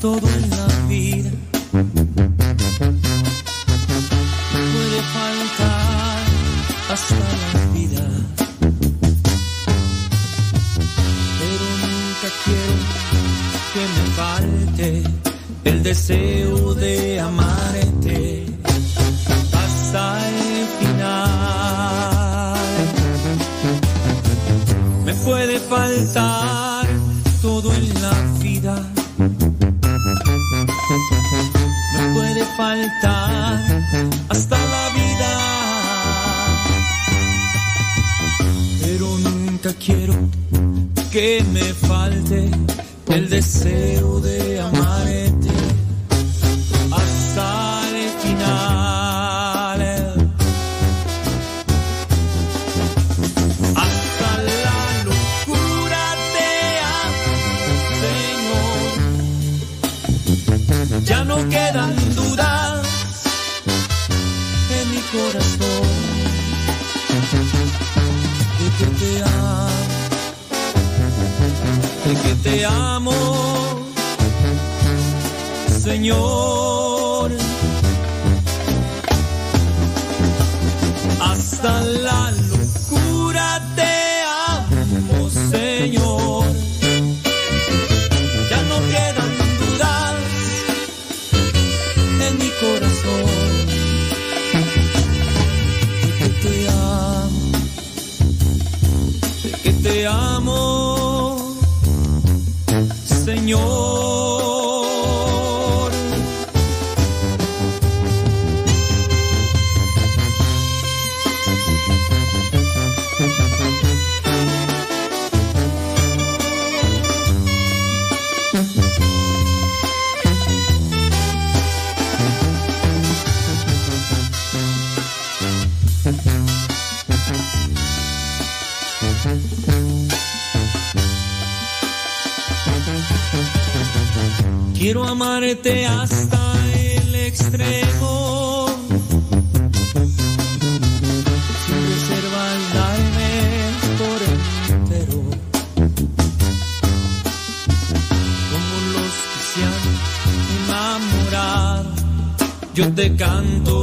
todo amarte hasta el extremo. Sin reservas darme por entero. Como los que se han enamorado. Yo te canto,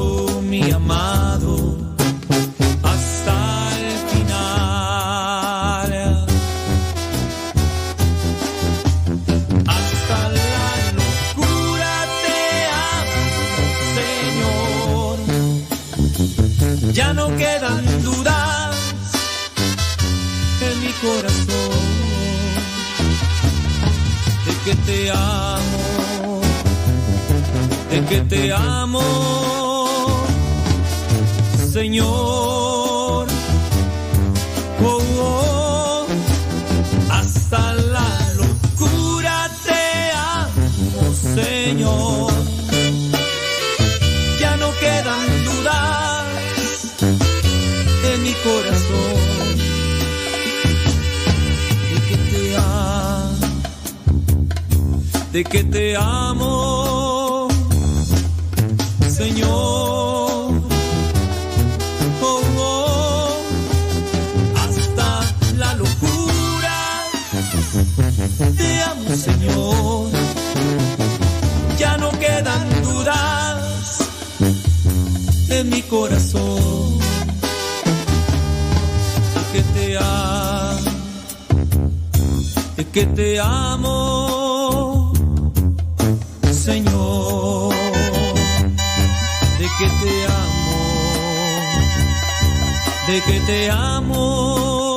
te amo, Señor. Oh, oh. Hasta la locura te amo, Señor. Ya no quedan dudas en mi corazón de que te amo, de que te amo, te amo, Señor. Ya no quedan dudas en mi corazón. De que te amo, de que te amo, Señor, de que te amo, de que te amo,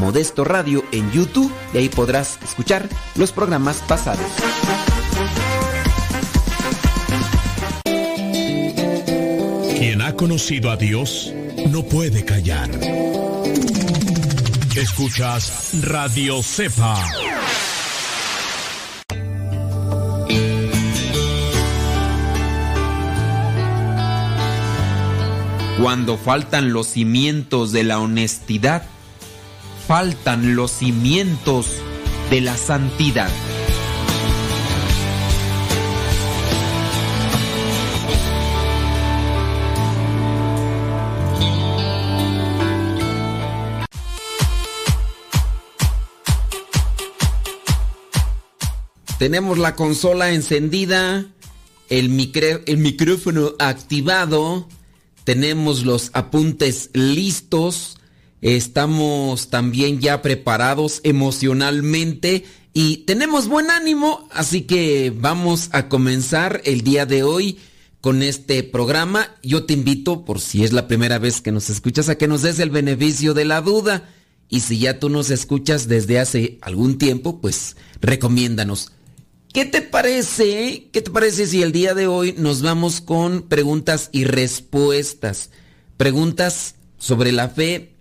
Modesto Radio en YouTube y ahí podrás escuchar los programas pasados. Quien ha conocido a Dios no puede callar. Escuchas Radio Cepa. Cuando faltan los cimientos de la honestidad, faltan los cimientos de la santidad. Tenemos la consola encendida, el, micrófono activado, tenemos los apuntes listos, estamos también ya preparados emocionalmente y tenemos buen ánimo, así que vamos a comenzar el día de hoy con este programa. Yo te invito, por si es la primera vez que nos escuchas, a que nos des el beneficio de la duda. Y si ya tú nos escuchas desde hace algún tiempo, pues recomiéndanos. ¿Qué te parece? ¿Qué te parece si el día de hoy nos vamos con preguntas y respuestas? Preguntas sobre la fe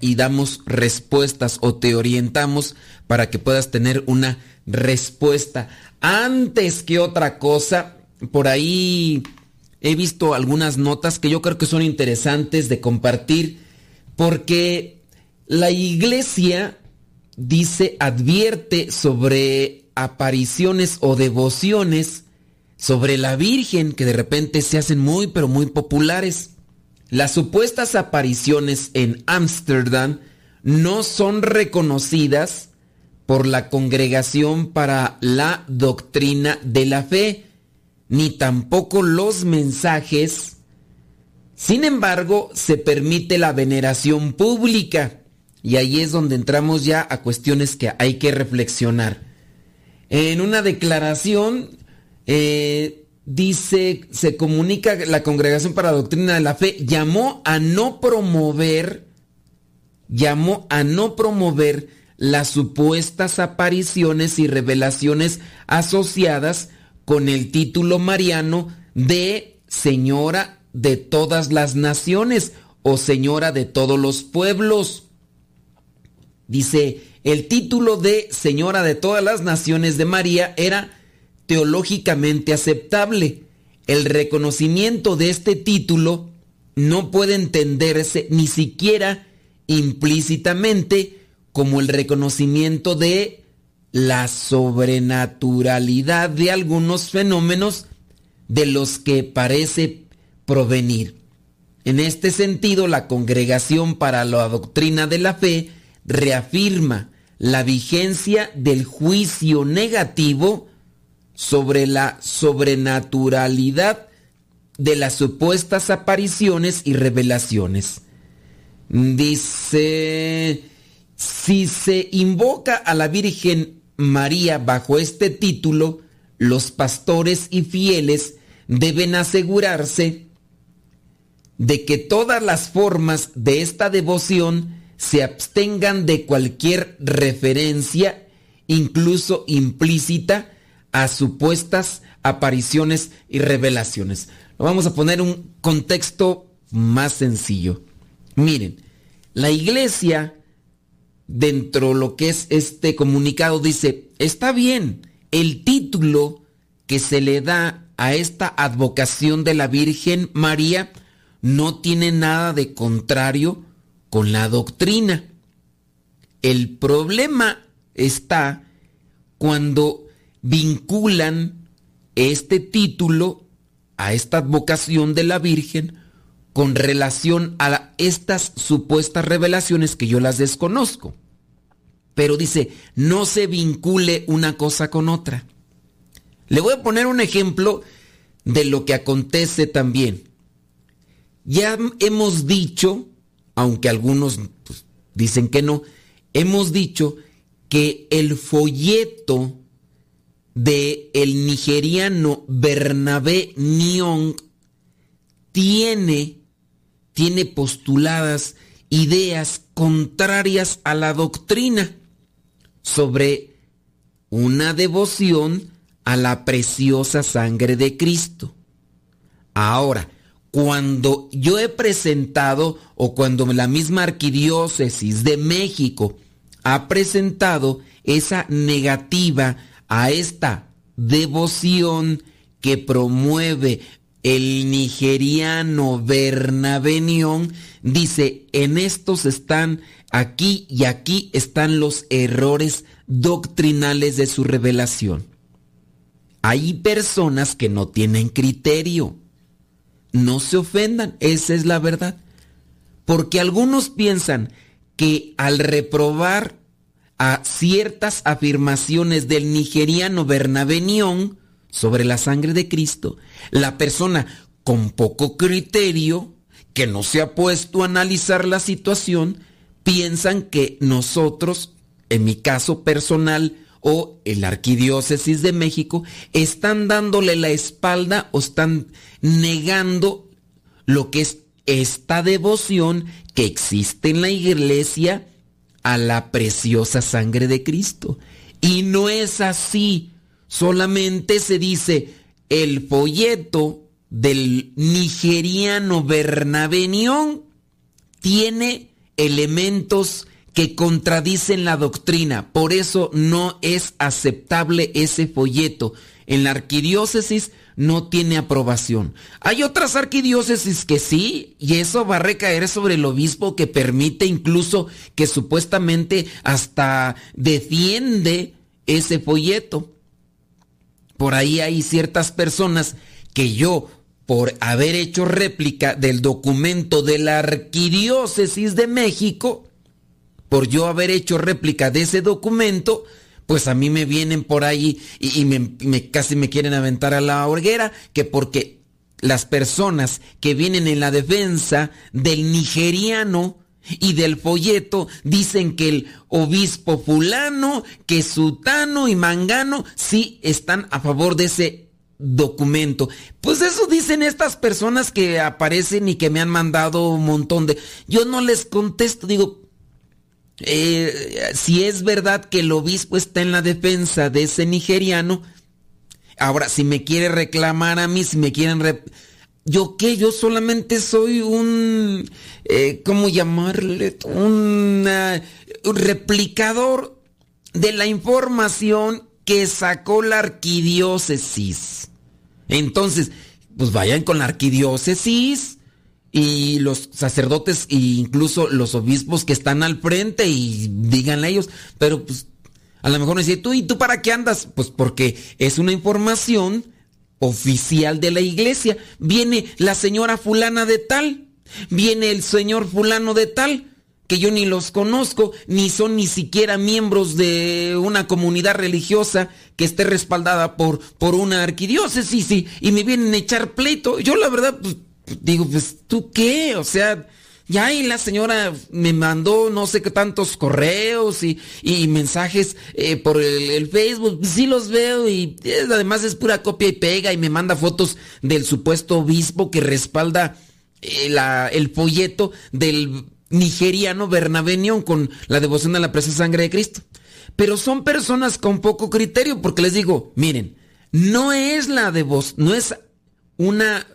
y damos respuestas o te orientamos para que puedas tener una respuesta. Antes que otra cosa, por ahí he visto algunas notas que yo creo que son interesantes de compartir porque la iglesia dice, advierte sobre apariciones o devociones sobre la Virgen que de repente se hacen muy pero muy populares. Las supuestas apariciones en Ámsterdam no son reconocidas por la Congregación para la Doctrina de la Fe, ni tampoco los mensajes. Sin embargo, se permite la veneración pública, y ahí es donde entramos ya a cuestiones que hay que reflexionar. En una declaración eh, dice, se comunica la Congregación para la Doctrina de la Fe llamó a no promover, llamó a no promover las supuestas apariciones y revelaciones asociadas con el título mariano de Señora de todas las naciones o Señora de todos los pueblos. Dice, el título de Señora de todas las naciones de María era teológicamente aceptable. El reconocimiento de este título no puede entenderse ni siquiera implícitamente como el reconocimiento de la sobrenaturalidad de algunos fenómenos de los que parece provenir. En este sentido, la Congregación para la Doctrina de la Fe reafirma la vigencia del juicio negativo sobre la sobrenaturalidad de las supuestas apariciones y revelaciones. Dice, si se invoca a la Virgen María bajo este título, los pastores y fieles deben asegurarse de que todas las formas de esta devoción se abstengan de cualquier referencia, incluso implícita, a supuestas apariciones y revelaciones. Lo vamos a poner un contexto más sencillo. Miren, la iglesia, dentro de lo que es este comunicado, dice, está bien, el título que se le da a esta advocación de la Virgen María no tiene nada de contrario con la doctrina. El problema está cuando vinculan este título a esta advocación de la Virgen con relación a estas supuestas revelaciones que yo las desconozco. pero dice, no se vincule una cosa con otra. Le voy a poner un ejemplo de lo que acontece también. Ya hemos dicho, aunque algunos pues, dicen que no, hemos dicho que el folleto de el nigeriano Bernabé Nyong tiene, tiene postuladas ideas contrarias a la doctrina sobre una devoción a la preciosa sangre de Cristo. Ahora, cuando yo he presentado o cuando la misma arquidiócesis de México ha presentado esa negativa a esta devoción que promueve el nigeriano Bernabenión, dice, en estos están aquí y aquí están los errores doctrinales de su revelación. Hay personas que no tienen criterio. No se ofendan, esa es la verdad. Porque algunos piensan que al reprobar a ciertas afirmaciones del nigeriano Bernabé sobre la sangre de Cristo, la persona con poco criterio, que no se ha puesto a analizar la situación, piensan que nosotros, en mi caso personal, o el arquidiócesis de México están dándole la espalda o están negando lo que es esta devoción que existe en la iglesia a la preciosa sangre de Cristo. Y no es así, solamente se dice el folleto del nigeriano Bernabenión tiene elementos que contradicen la doctrina. Por eso no es aceptable ese folleto. En la arquidiócesis no tiene aprobación. Hay otras arquidiócesis que sí, y eso va a recaer sobre el obispo que permite incluso que supuestamente hasta defiende ese folleto. Por ahí hay ciertas personas que yo, por haber hecho réplica del documento de la arquidiócesis de México, por yo haber hecho réplica de ese documento, pues a mí me vienen por ahí y, me, casi me quieren aventar a la hoguera, que porque las personas que vienen en la defensa del nigeriano y del folleto dicen que el obispo fulano, que sutano y mangano sí están a favor de ese documento. Pues eso dicen estas personas que aparecen y que me han mandado un montón de... Yo no les contesto, digo, eh, si es verdad que el obispo está en la defensa de ese nigeriano, ahora si me quiere reclamar a mí, si me quieren... ¿Yo qué? Yo solamente soy un... Eh, ¿Cómo llamarle? un replicador de la información que sacó la arquidiócesis. Entonces, pues vayan con la arquidiócesis y los sacerdotes e incluso los obispos que están al frente y díganle a ellos, pero pues a lo mejor me dice, ¿tú y tú para qué andas? Pues porque es una información oficial de la iglesia. Viene la señora fulana de tal, viene el señor fulano de tal, que yo ni los conozco, ni son ni siquiera miembros de una comunidad religiosa que esté respaldada por, por una arquidiócesis y, y me vienen a echar pleito. Yo la verdad, pues, digo, pues tú qué, o sea, ya y la señora me mandó no sé qué tantos correos y, mensajes eh, por el, Facebook, sí los veo y además es pura copia y pega y me manda fotos del supuesto obispo que respalda eh, el folleto del nigeriano Bernabenión con la devoción a la preciosa sangre de Cristo. Pero son personas con poco criterio porque les digo, miren, no es la devoción, no es una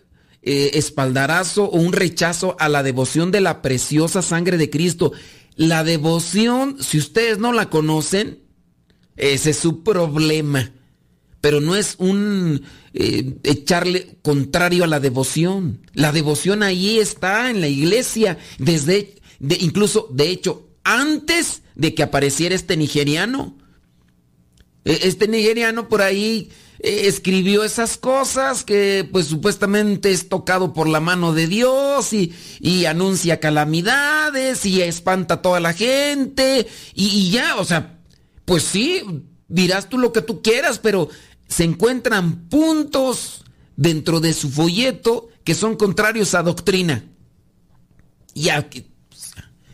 eh, espaldarazo o un rechazo a la devoción de la preciosa sangre de Cristo. La devoción, si ustedes no la conocen, ese es su problema. Pero no es un eh, echarle contrario a la devoción. La devoción ahí está en la iglesia, desde, incluso, de hecho, antes de que apareciera este nigeriano. E, este nigeriano por ahí eh, escribió esas cosas que pues supuestamente es tocado por la mano de Dios y, y anuncia calamidades y espanta a toda la gente y, y ya, o sea, pues sí, dirás tú lo que tú quieras, pero se encuentran puntos dentro de su folleto que son contrarios a doctrina. Y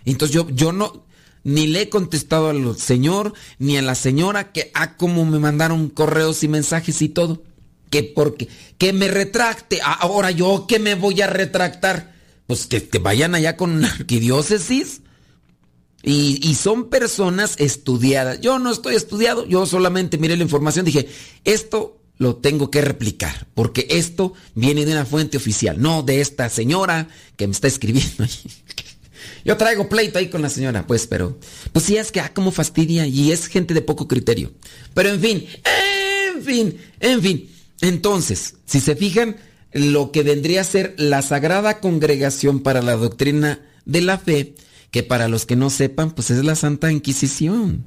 entonces yo, yo no, ni le he contestado al señor, ni a la señora, que, ah, como me mandaron correos y mensajes y todo. Que porque, que me retracte. Ahora yo, que me voy a retractar? Pues que, te vayan allá con la arquidiócesis. Y, y, son personas estudiadas. Yo no estoy estudiado, yo solamente miré la información, dije, esto lo tengo que replicar, porque esto viene de una fuente oficial, no de esta señora que me está escribiendo. Yo traigo pleito ahí con la señora, pues, pero, pues sí es que, ah, como fastidia, y es gente de poco criterio. Pero en fin, en fin, en fin. Entonces, si se fijan, lo que vendría a ser la Sagrada Congregación para la Doctrina de la Fe, que para los que no sepan, pues es la Santa Inquisición.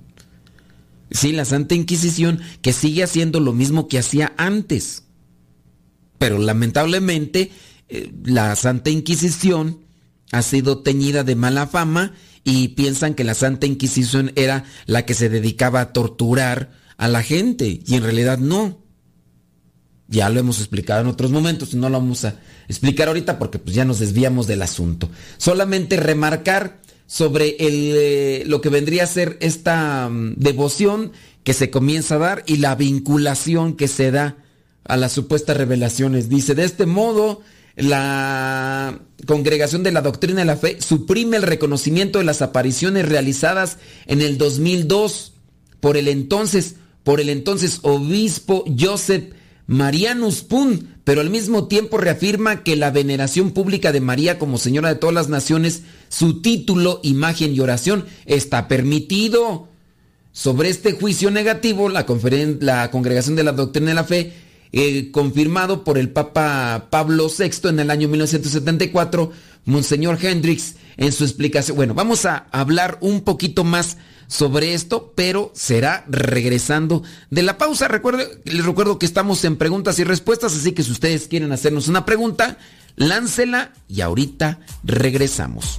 Sí, la Santa Inquisición que sigue haciendo lo mismo que hacía antes. Pero lamentablemente eh, la Santa Inquisición ha sido teñida de mala fama y piensan que la Santa Inquisición era la que se dedicaba a torturar a la gente y en realidad no. Ya lo hemos explicado en otros momentos y no lo vamos a explicar ahorita porque pues ya nos desviamos del asunto. Solamente remarcar sobre el, eh, lo que vendría a ser esta mm, devoción que se comienza a dar y la vinculación que se da a las supuestas revelaciones. Dice, de este modo, la Congregación de la Doctrina de la Fe suprime el reconocimiento de las apariciones realizadas en el 2002 por el entonces, por el entonces obispo Joseph Marianus Pun, pero al mismo tiempo reafirma que la veneración pública de María como Señora de todas las naciones, su título, imagen y oración está permitido. Sobre este juicio negativo, la, la Congregación de la Doctrina de la Fe, eh, confirmado por el Papa Pablo VI en el año 1974, Monseñor Hendrix, en su explicación. Bueno, vamos a hablar un poquito más sobre esto, pero será regresando de la pausa. Les recuerdo que estamos en preguntas y respuestas, así que si ustedes quieren hacernos una pregunta, láncela y ahorita regresamos.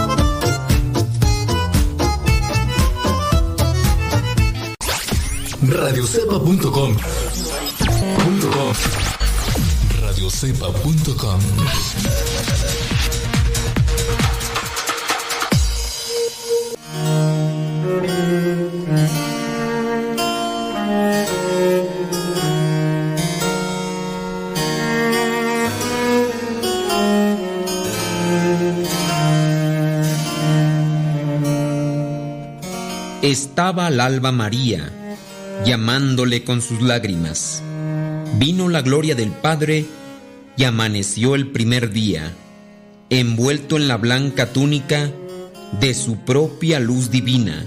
radiocepa.com radiocepa.com Estaba al alba María, llamándole con sus lágrimas Vino la gloria del Padre y amaneció el primer día, envuelto en la blanca túnica de su propia luz divina,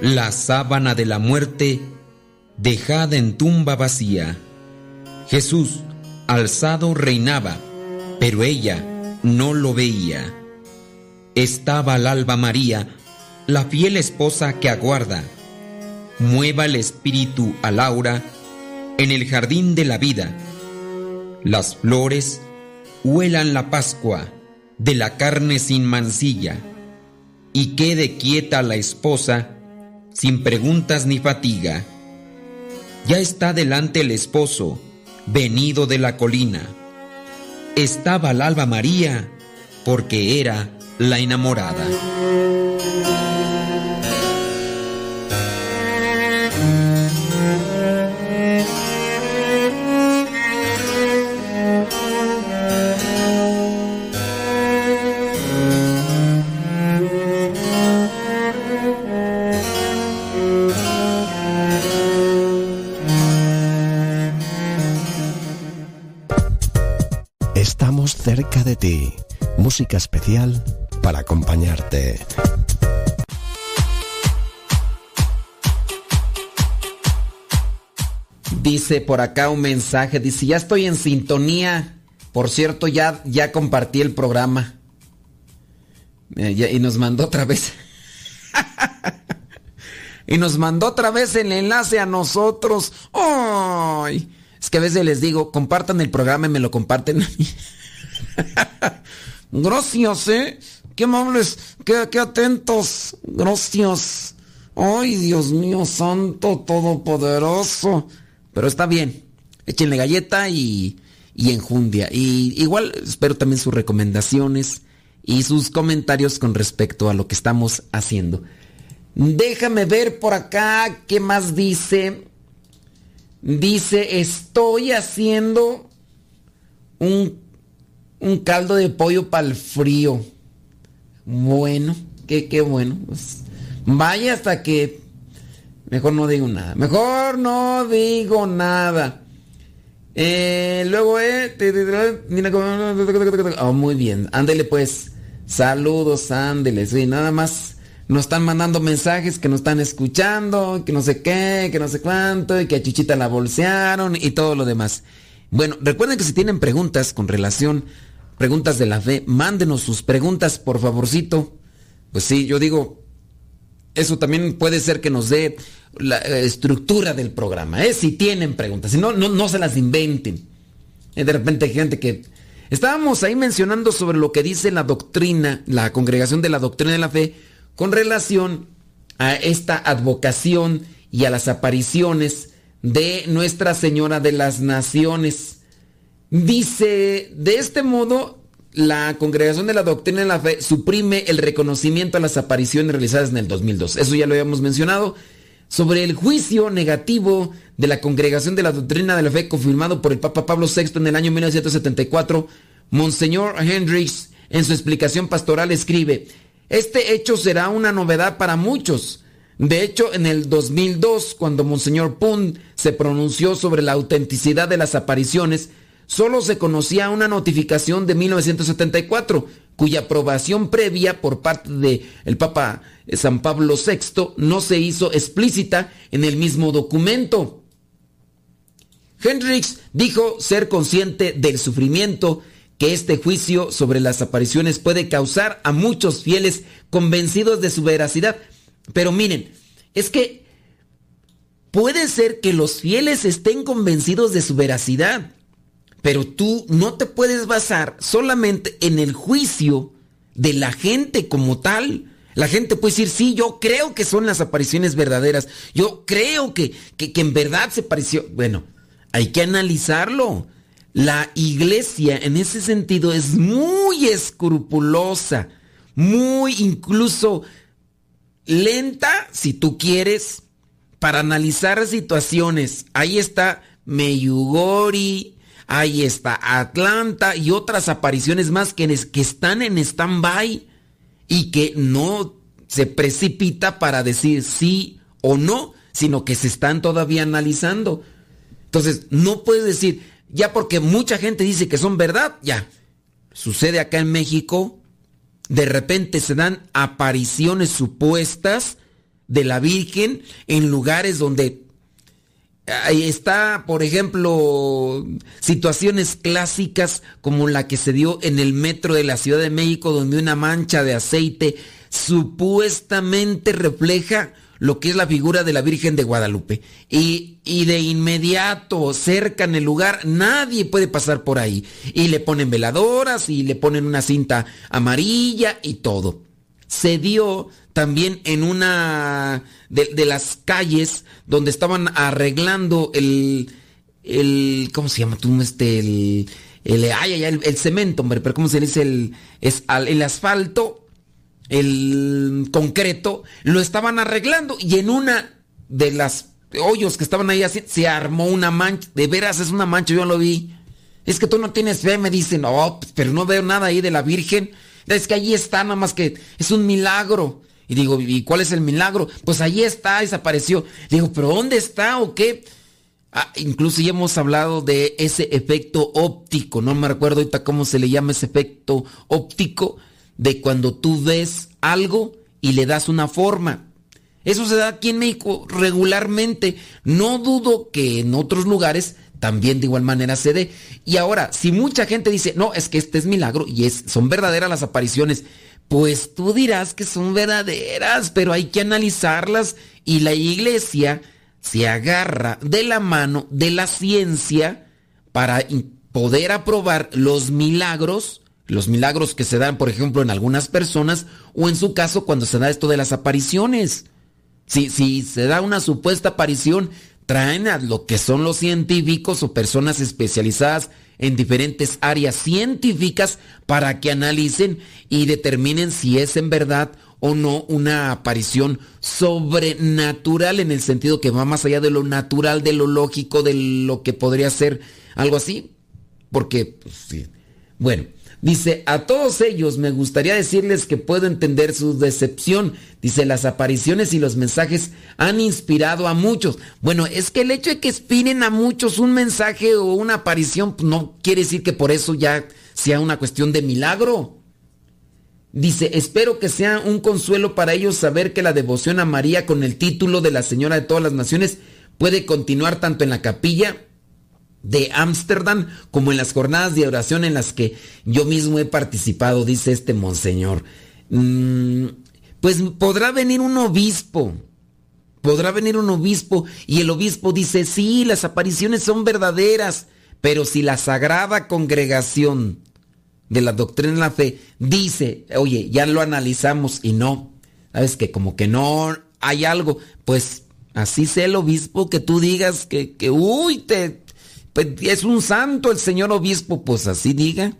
la sábana de la muerte dejada en tumba vacía. Jesús, alzado, reinaba, pero ella no lo veía. Estaba al alba María, la fiel esposa que aguarda. Mueva el espíritu a Laura, en el jardín de la vida. Las flores huelan la Pascua de la carne sin mancilla y quede quieta la esposa sin preguntas ni fatiga. Ya está delante el esposo, venido de la colina. Estaba al alba María porque era la enamorada. Música especial para acompañarte. Dice por acá un mensaje, dice, ya estoy en sintonía. Por cierto, ya, ya compartí el programa. Eh, y nos mandó otra vez. y nos mandó otra vez el enlace a nosotros. ¡Ay! Es que a veces les digo, compartan el programa y me lo comparten a mí. Gracias, ¿eh? Qué amables, qué, atentos. Gracias. Ay, Dios mío, santo, todopoderoso. Pero está bien. Échenle galleta y, y enjundia. Y igual espero también sus recomendaciones y sus comentarios con respecto a lo que estamos haciendo. Déjame ver por acá qué más dice. Dice, estoy haciendo un, un caldo de pollo para el frío. Bueno, qué, qué bueno. Pues, vaya hasta que Mejor no digo nada. Mejor no digo nada. Eh, luego, eh. Oh, muy bien. Ándele pues. Saludos, ándele. Sí, nada más nos están mandando mensajes que nos están escuchando, que no sé qué, que no sé cuánto, y que a Chuchita la bolsearon y todo lo demás. Bueno, recuerden que si tienen preguntas con relación, preguntas de la fe, mándenos sus preguntas, por favorcito. Pues sí, yo digo, eso también puede ser que nos dé la eh, estructura del programa, ¿eh? si tienen preguntas, si no, no, se las inventen. Eh, de repente hay gente que... Estábamos ahí mencionando sobre lo que dice la doctrina, la congregación de la doctrina de la fe, con relación a esta advocación y a las apariciones de Nuestra Señora de las Naciones. Dice, de este modo, la congregación de la doctrina de la fe suprime el reconocimiento a las apariciones realizadas en el 2002. Eso ya lo habíamos mencionado sobre el juicio negativo de la Congregación de la Doctrina de la Fe confirmado por el Papa Pablo VI en el año 1974, Monseñor Hendricks en su explicación pastoral escribe, este hecho será una novedad para muchos. De hecho, en el 2002, cuando Monseñor Pund se pronunció sobre la autenticidad de las apariciones, solo se conocía una notificación de 1974, cuya aprobación previa por parte del el Papa San Pablo VI no se hizo explícita en el mismo documento. Hendrix dijo ser consciente del sufrimiento que este juicio sobre las apariciones puede causar a muchos fieles convencidos de su veracidad. Pero miren, es que puede ser que los fieles estén convencidos de su veracidad, pero tú no te puedes basar solamente en el juicio de la gente como tal. La gente puede decir, sí, yo creo que son las apariciones verdaderas. Yo creo que, que, en verdad se pareció. Bueno, hay que analizarlo. La iglesia en ese sentido es muy escrupulosa, muy incluso lenta, si tú quieres, para analizar situaciones. Ahí está Meyugori, ahí está Atlanta y otras apariciones más que, que están en stand-by y que no se precipita para decir sí o no, sino que se están todavía analizando. Entonces, no puedes decir, ya porque mucha gente dice que son verdad, ya. Sucede acá en México, de repente se dan apariciones supuestas de la Virgen en lugares donde Ahí está, por ejemplo, situaciones clásicas como la que se dio en el metro de la Ciudad de México, donde una mancha de aceite supuestamente refleja lo que es la figura de la Virgen de Guadalupe. Y, y, de inmediato, cerca en el lugar, nadie puede pasar por ahí. Y le ponen veladoras y le ponen una cinta amarilla y todo. Se dio también en una de, las calles donde estaban arreglando el, el ¿cómo se llama tú? Este, el, el, el, cemento, hombre, pero ¿cómo se dice? El, es, el asfalto, el concreto, lo estaban arreglando y en una de las hoyos que estaban ahí así, se armó una mancha, de veras es una mancha, yo lo vi. Es que tú no tienes fe, me dicen, no, pero no veo nada ahí de la Virgen. Es que allí está, nada más que es un milagro. Y digo, ¿y cuál es el milagro? Pues ahí está, desapareció. Digo, ¿pero dónde está o qué? Ah, incluso ya hemos hablado de ese efecto óptico, no me recuerdo ahorita cómo se le llama ese efecto óptico, de cuando tú ves algo y le das una forma. Eso se da aquí en México regularmente. No dudo que en otros lugares también de igual manera se dé. Y ahora, si mucha gente dice, no, es que este es milagro y es, son verdaderas las apariciones, pues tú dirás que son verdaderas, pero hay que analizarlas y la iglesia se agarra de la mano de la ciencia para poder aprobar los milagros, los milagros que se dan, por ejemplo, en algunas personas, o en su caso cuando se da esto de las apariciones. Si, si se da una supuesta aparición, traen a lo que son los científicos o personas especializadas en diferentes áreas científicas para que analicen y determinen si es en verdad o no una aparición sobrenatural en el sentido que va más allá de lo natural, de lo lógico, de lo que podría ser algo así. Porque, pues, sí. Bueno, dice, a todos ellos me gustaría decirles que puedo entender su decepción. Dice, las apariciones y los mensajes han inspirado a muchos. Bueno, es que el hecho de que inspiren a muchos un mensaje o una aparición pues, no quiere decir que por eso ya sea una cuestión de milagro. Dice, espero que sea un consuelo para ellos saber que la devoción a María con el título de la Señora de todas las Naciones puede continuar tanto en la capilla de Ámsterdam como en las jornadas de oración en las que yo mismo he participado, dice este monseñor. Mm, pues podrá venir un obispo, podrá venir un obispo y el obispo dice, sí, las apariciones son verdaderas, pero si la sagrada congregación de la doctrina de la fe dice, oye, ya lo analizamos y no, sabes que como que no hay algo, pues así sea el obispo que tú digas que, que uy, te, es un santo el señor obispo, pues así diga.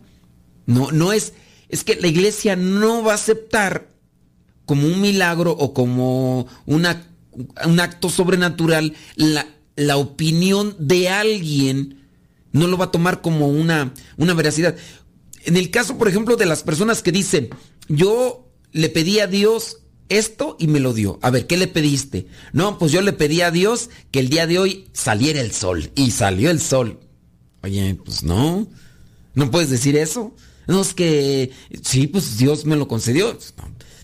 No, no es, es que la iglesia no va a aceptar como un milagro o como una, un acto sobrenatural la, la opinión de alguien no lo va a tomar como una, una veracidad. En el caso, por ejemplo, de las personas que dicen, yo le pedí a Dios esto y me lo dio. A ver, ¿qué le pediste? No, pues yo le pedí a Dios que el día de hoy saliera el sol. Y salió el sol. Oye, pues no. No puedes decir eso. No es que, sí, pues Dios me lo concedió.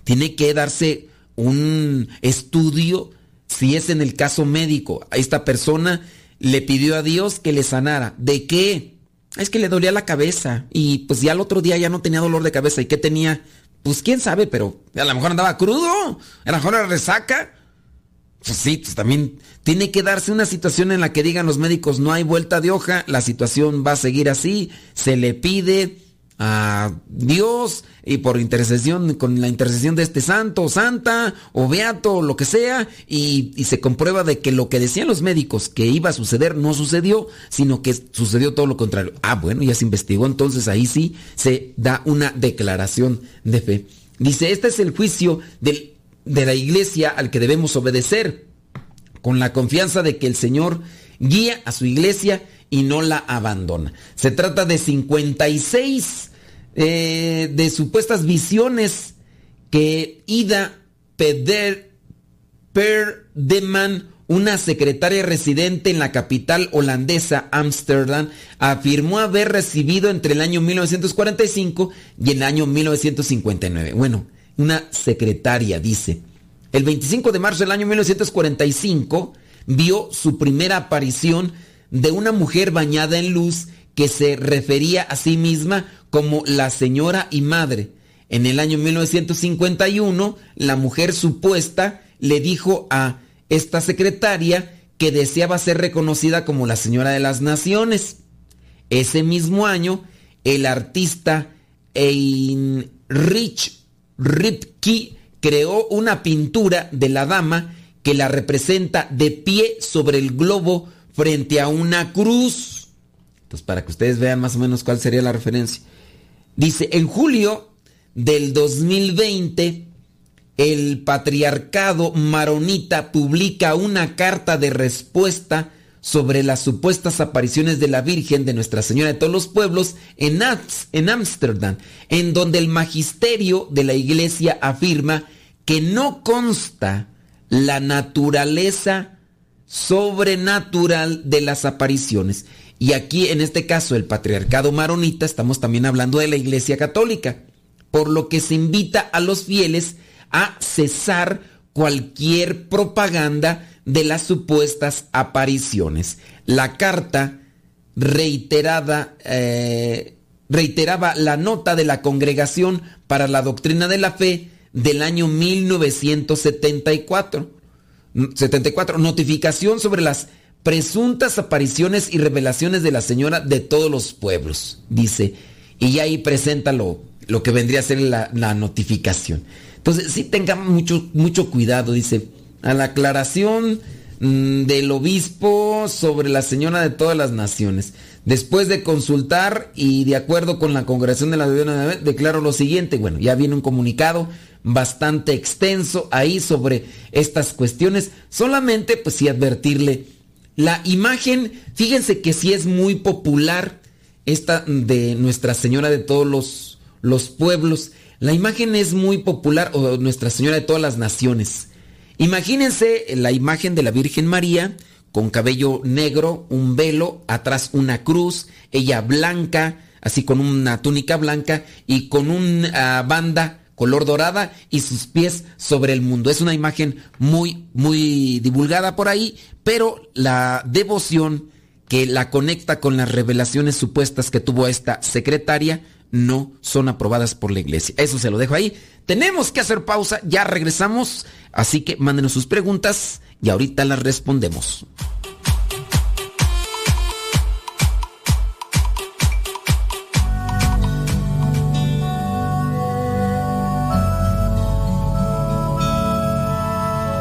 Tiene que darse un estudio si es en el caso médico. A esta persona le pidió a Dios que le sanara. ¿De qué? Es que le dolía la cabeza y pues ya el otro día ya no tenía dolor de cabeza. ¿Y qué tenía? Pues quién sabe, pero a lo mejor andaba crudo, a lo mejor era resaca. Pues sí, pues también tiene que darse una situación en la que digan los médicos no hay vuelta de hoja, la situación va a seguir así, se le pide a Dios y por intercesión, con la intercesión de este santo, santa o beato, o lo que sea, y, se comprueba de que lo que decían los médicos que iba a suceder no sucedió, sino que sucedió todo lo contrario. Ah, bueno, ya se investigó, entonces ahí sí se da una declaración de fe. Dice, este es el juicio de la iglesia al que debemos obedecer, con la confianza de que el Señor guía a su iglesia y no la abandona. Se trata de 56 eh, de supuestas visiones que Ida Peder, Perdeman, una secretaria residente en la capital holandesa, Ámsterdam, afirmó haber recibido entre el año 1945 y el año 1959. Bueno, una secretaria dice, el 25 de marzo del año 1945 vio su primera aparición de una mujer bañada en luz que se refería a sí misma como la señora y madre. En el año 1951, la mujer supuesta le dijo a esta secretaria que deseaba ser reconocida como la señora de las naciones. Ese mismo año, el artista Heinrich Ripke creó una pintura de la dama que la representa de pie sobre el globo frente a una cruz. Entonces, para que ustedes vean más o menos cuál sería la referencia. Dice, en julio del 2020, el patriarcado maronita publica una carta de respuesta sobre las supuestas apariciones de la Virgen de Nuestra Señora de todos los pueblos en Ámsterdam, en donde el magisterio de la iglesia afirma que no consta la naturaleza sobrenatural de las apariciones. Y aquí, en este caso, el patriarcado maronita, estamos también hablando de la Iglesia Católica, por lo que se invita a los fieles a cesar cualquier propaganda de las supuestas apariciones. La carta reiterada, eh, reiteraba la nota de la Congregación para la Doctrina de la Fe del año 1974. 74. Notificación sobre las presuntas apariciones y revelaciones de la Señora de todos los pueblos, dice. Y ahí presenta lo, que vendría a ser la, la notificación. Entonces, sí tengamos mucho, mucho cuidado, dice. A la aclaración mm, del obispo sobre la Señora de todas las naciones. Después de consultar y de acuerdo con la congregación de la de declaro lo siguiente. Bueno, ya viene un comunicado bastante extenso ahí sobre estas cuestiones. Solamente, pues sí, advertirle. La imagen, fíjense que sí es muy popular esta de Nuestra Señora de todos los, los pueblos. La imagen es muy popular, o Nuestra Señora de todas las naciones. Imagínense la imagen de la Virgen María con cabello negro, un velo, atrás una cruz, ella blanca, así con una túnica blanca y con una banda color dorada y sus pies sobre el mundo. Es una imagen muy, muy divulgada por ahí, pero la devoción que la conecta con las revelaciones supuestas que tuvo esta secretaria no son aprobadas por la iglesia. Eso se lo dejo ahí. Tenemos que hacer pausa, ya regresamos, así que mándenos sus preguntas y ahorita las respondemos.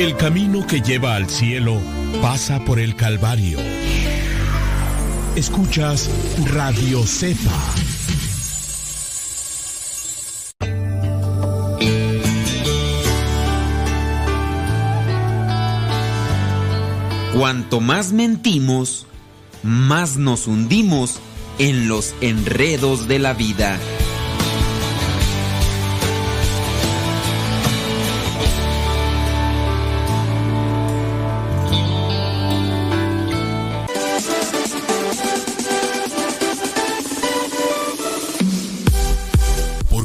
El camino que lleva al cielo pasa por el Calvario. Escuchas Radio Cefa Cuanto más mentimos, más nos hundimos en los enredos de la vida.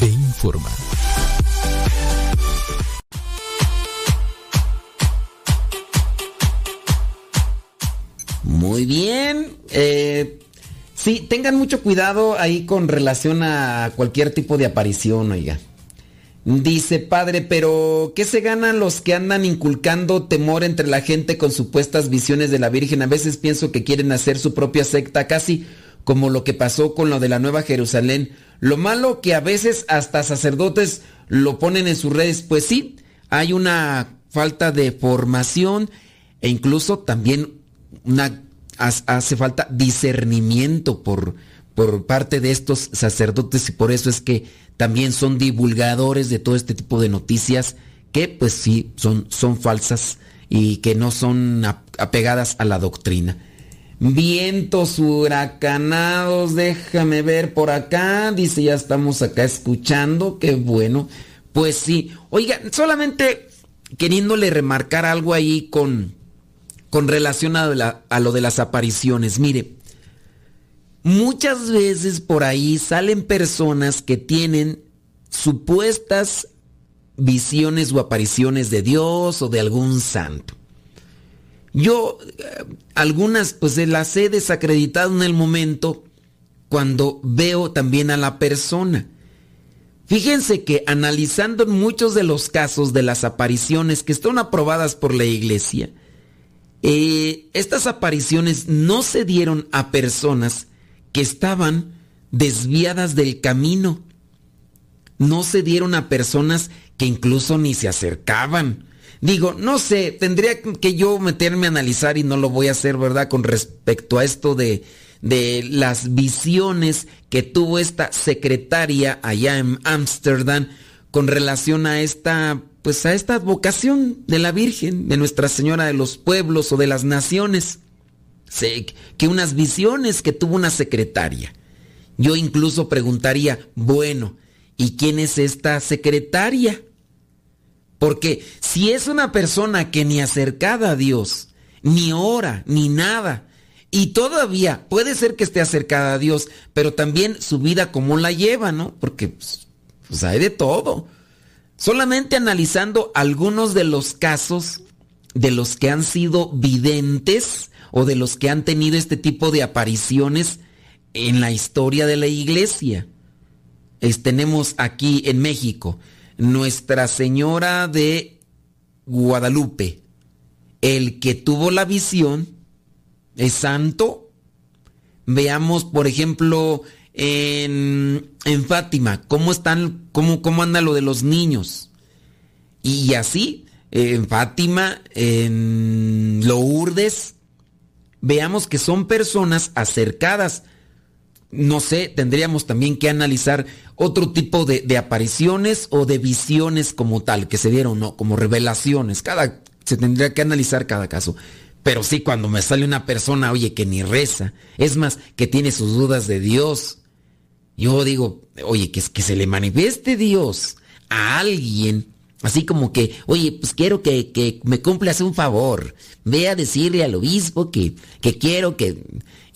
e informa. Muy bien. Eh, sí, tengan mucho cuidado ahí con relación a cualquier tipo de aparición, oiga. Dice, padre, pero ¿qué se ganan los que andan inculcando temor entre la gente con supuestas visiones de la Virgen? A veces pienso que quieren hacer su propia secta, casi como lo que pasó con lo de la Nueva Jerusalén. Lo malo que a veces hasta sacerdotes lo ponen en sus redes, pues sí, hay una falta de formación e incluso también una, hace falta discernimiento por, por parte de estos sacerdotes y por eso es que también son divulgadores de todo este tipo de noticias que pues sí son, son falsas y que no son apegadas a la doctrina. Vientos huracanados, déjame ver por acá. Dice, ya estamos acá escuchando, qué bueno. Pues sí, oiga, solamente queriéndole remarcar algo ahí con, con relación a, a lo de las apariciones. Mire, muchas veces por ahí salen personas que tienen supuestas visiones o apariciones de Dios o de algún santo. Yo eh, algunas pues las he desacreditado en el momento cuando veo también a la persona. Fíjense que analizando muchos de los casos de las apariciones que están aprobadas por la iglesia, eh, estas apariciones no se dieron a personas que estaban desviadas del camino. No se dieron a personas que incluso ni se acercaban Digo, no sé, tendría que yo meterme a analizar y no lo voy a hacer, ¿verdad? Con respecto a esto de, de las visiones que tuvo esta secretaria allá en Ámsterdam con relación a esta, pues a esta vocación de la Virgen, de Nuestra Señora de los Pueblos o de las Naciones. Sé que unas visiones que tuvo una secretaria. Yo incluso preguntaría, bueno, ¿y quién es esta secretaria? Porque si es una persona que ni acercada a Dios, ni ora, ni nada, y todavía puede ser que esté acercada a Dios, pero también su vida como la lleva, ¿no? Porque pues, pues, hay de todo. Solamente analizando algunos de los casos de los que han sido videntes o de los que han tenido este tipo de apariciones en la historia de la iglesia. tenemos aquí en México nuestra Señora de Guadalupe, el que tuvo la visión, es santo. Veamos, por ejemplo, en, Fátima, cómo están, cómo, cómo anda lo de los niños. Y así, en Fátima, en Lourdes, veamos que son personas acercadas no sé, tendríamos también que analizar otro tipo de, apariciones o de visiones como tal, que se dieron, ¿no? Como revelaciones. Cada, se tendría que analizar cada caso. Pero sí, cuando me sale una persona, oye, que ni reza, es más, que tiene sus dudas de Dios, yo digo, oye, que, que se le manifieste Dios a alguien Así como que, oye, pues quiero que, que me cumplas un favor. Ve a decirle al obispo que, que quiero que...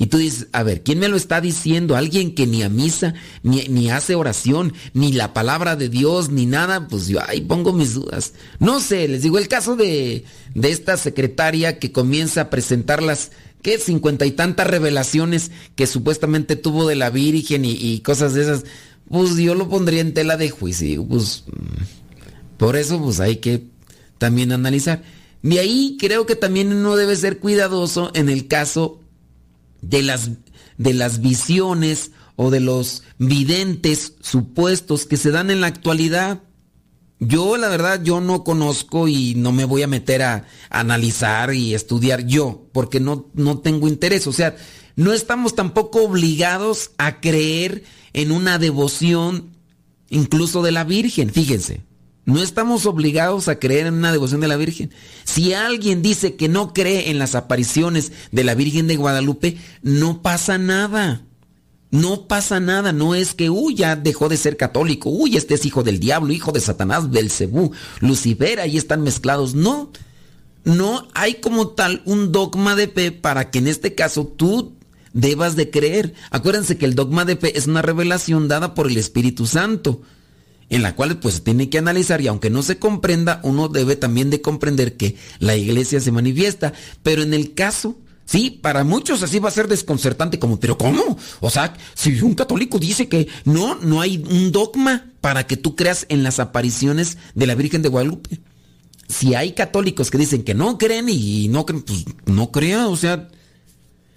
Y tú dices, a ver, ¿quién me lo está diciendo? Alguien que ni a misa, ni, ni hace oración, ni la palabra de Dios, ni nada. Pues yo ahí pongo mis dudas. No sé, les digo, el caso de, de esta secretaria que comienza a presentar las, ¿qué? Cincuenta y tantas revelaciones que supuestamente tuvo de la Virgen y, y cosas de esas. Pues yo lo pondría en tela de juicio. Pues... Por eso pues hay que también analizar. De ahí creo que también uno debe ser cuidadoso en el caso de las, de las visiones o de los videntes supuestos que se dan en la actualidad. Yo la verdad yo no conozco y no me voy a meter a, analizar y estudiar yo, porque no, no tengo interés. O sea, no estamos tampoco obligados a creer en una devoción incluso de la Virgen, fíjense. No estamos obligados a creer en una devoción de la Virgen. Si alguien dice que no cree en las apariciones de la Virgen de Guadalupe, no pasa nada. No pasa nada, no es que, uy, ya dejó de ser católico, uy, este es hijo del diablo, hijo de Satanás, Belcebú, Lucifer, ahí están mezclados. No, no hay como tal un dogma de fe para que en este caso tú debas de creer. Acuérdense que el dogma de fe es una revelación dada por el Espíritu Santo en la cual pues se tiene que analizar y aunque no se comprenda, uno debe también de comprender que la iglesia se manifiesta, pero en el caso Sí, para muchos así va a ser desconcertante como, pero ¿cómo? O sea, si un católico dice que no, no hay un dogma para que tú creas en las apariciones de la Virgen de Guadalupe. Si hay católicos que dicen que no creen y no creen, pues no crea, o sea,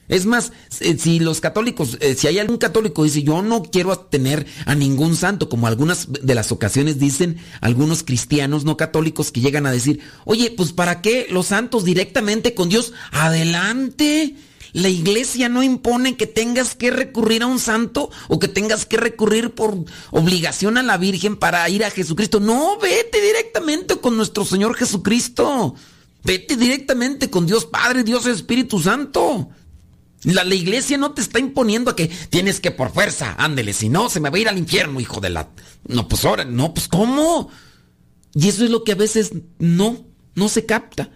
es más, si los católicos, eh, si hay algún católico dice yo no quiero tener a ningún santo, como algunas de las ocasiones dicen algunos cristianos no católicos que llegan a decir, oye, pues ¿para qué los santos directamente con Dios? Adelante. La iglesia no impone que tengas que recurrir a un santo o que tengas que recurrir por obligación a la Virgen para ir a Jesucristo. No, vete directamente con nuestro Señor Jesucristo. Vete directamente con Dios Padre, Dios Espíritu Santo. La, iglesia no te está imponiendo a que tienes que por fuerza, ándele, si no, se me va a ir al infierno, hijo de la... No, pues ahora, no, pues ¿cómo? Y eso es lo que a veces no, no se capta.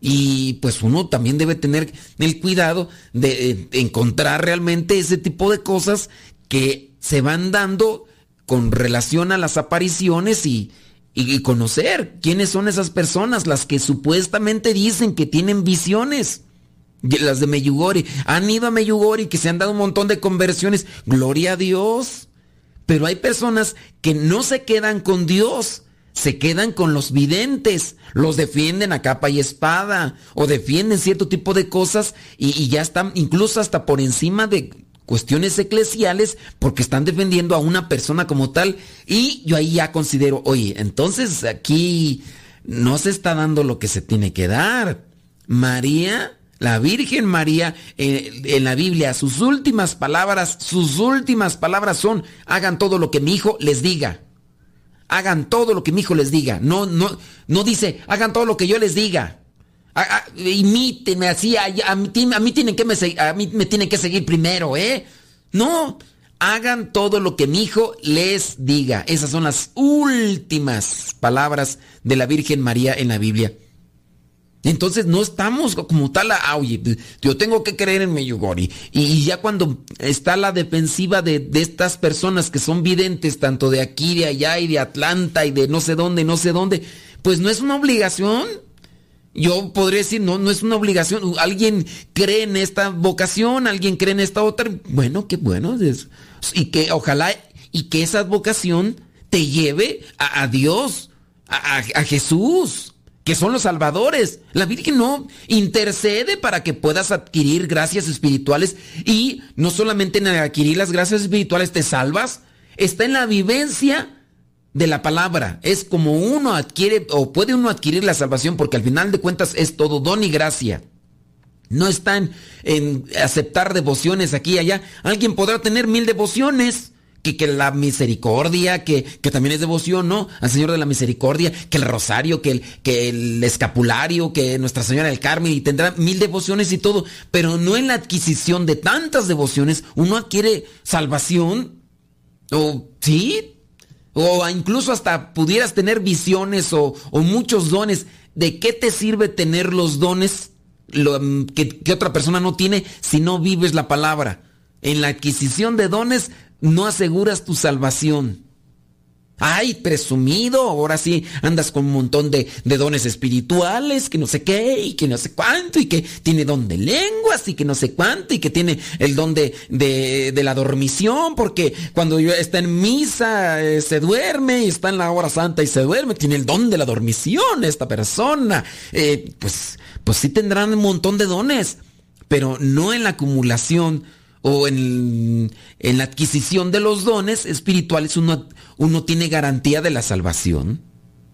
Y pues uno también debe tener el cuidado de, eh, encontrar realmente ese tipo de cosas que se van dando con relación a las apariciones y, y conocer quiénes son esas personas, las que supuestamente dicen que tienen visiones las de Meyugori, han ido a Meyugori que se han dado un montón de conversiones, gloria a Dios. Pero hay personas que no se quedan con Dios, se quedan con los videntes, los defienden a capa y espada, o defienden cierto tipo de cosas y, y ya están incluso hasta por encima de cuestiones eclesiales porque están defendiendo a una persona como tal. Y yo ahí ya considero, oye, entonces aquí no se está dando lo que se tiene que dar. María la Virgen María eh, en la Biblia, sus últimas palabras, sus últimas palabras son, hagan todo lo que mi hijo les diga. Hagan todo lo que mi hijo les diga. No, no, no dice, hagan todo lo que yo les diga. imítenme así, a, mí, tienen que me, a mí me tienen que seguir primero, ¿eh? No, hagan todo lo que mi hijo les diga. Esas son las últimas palabras de la Virgen María en la Biblia. Entonces no estamos como tal, ah, oye, yo tengo que creer en Meyugori. Y, ya cuando está la defensiva de, estas personas que son videntes, tanto de aquí, de allá y de Atlanta y de no sé dónde, no sé dónde, pues no es una obligación. Yo podría decir, no, no es una obligación. Alguien cree en esta vocación, alguien cree en esta otra. Bueno, qué bueno. Y que ojalá y que esa vocación te lleve a, Dios, a Jesús que son los salvadores. La Virgen no intercede para que puedas adquirir gracias espirituales y no solamente en adquirir las gracias espirituales te salvas, está en la vivencia de la palabra. Es como uno adquiere o puede uno adquirir la salvación porque al final de cuentas es todo don y gracia. No está en, en aceptar devociones aquí y allá. Alguien podrá tener mil devociones que, la misericordia, que, también es devoción, ¿no? Al Señor de la Misericordia, que el rosario, que el, que el escapulario, que Nuestra Señora del Carmen, y tendrá mil devociones y todo, pero no en la adquisición de tantas devociones uno adquiere salvación, o sí, o incluso hasta pudieras tener visiones o, muchos dones. ¿De qué te sirve tener los dones que, que otra persona no tiene si no vives la palabra? En la adquisición de dones no aseguras tu salvación. Ay, presumido, ahora sí andas con un montón de, dones espirituales, que no sé qué, y que no sé cuánto, y que tiene don de lenguas, y que no sé cuánto, y que tiene el don de, de, la dormición, porque cuando está en misa eh, se duerme, y está en la hora santa y se duerme, tiene el don de la dormición esta persona. Eh, pues, pues sí tendrán un montón de dones, pero no en la acumulación o en, la adquisición de los dones espirituales uno, uno tiene garantía de la salvación.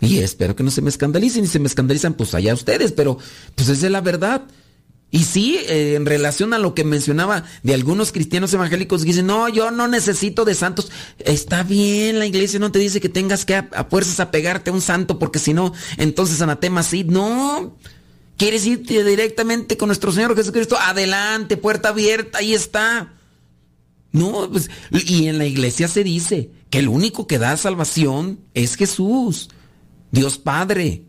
Y espero que no se me escandalicen. Y si me escandalizan, pues allá ustedes. Pero pues esa es la verdad. Y sí, eh, en relación a lo que mencionaba de algunos cristianos evangélicos que dicen, no, yo no necesito de santos. Está bien, la iglesia no te dice que tengas que a, fuerzas apegarte a un santo porque si no, entonces anatema sí. No, ¿Quieres irte directamente con nuestro Señor Jesucristo? Adelante, puerta abierta, ahí está. No, pues, y en la iglesia se dice que el único que da salvación es Jesús, Dios Padre,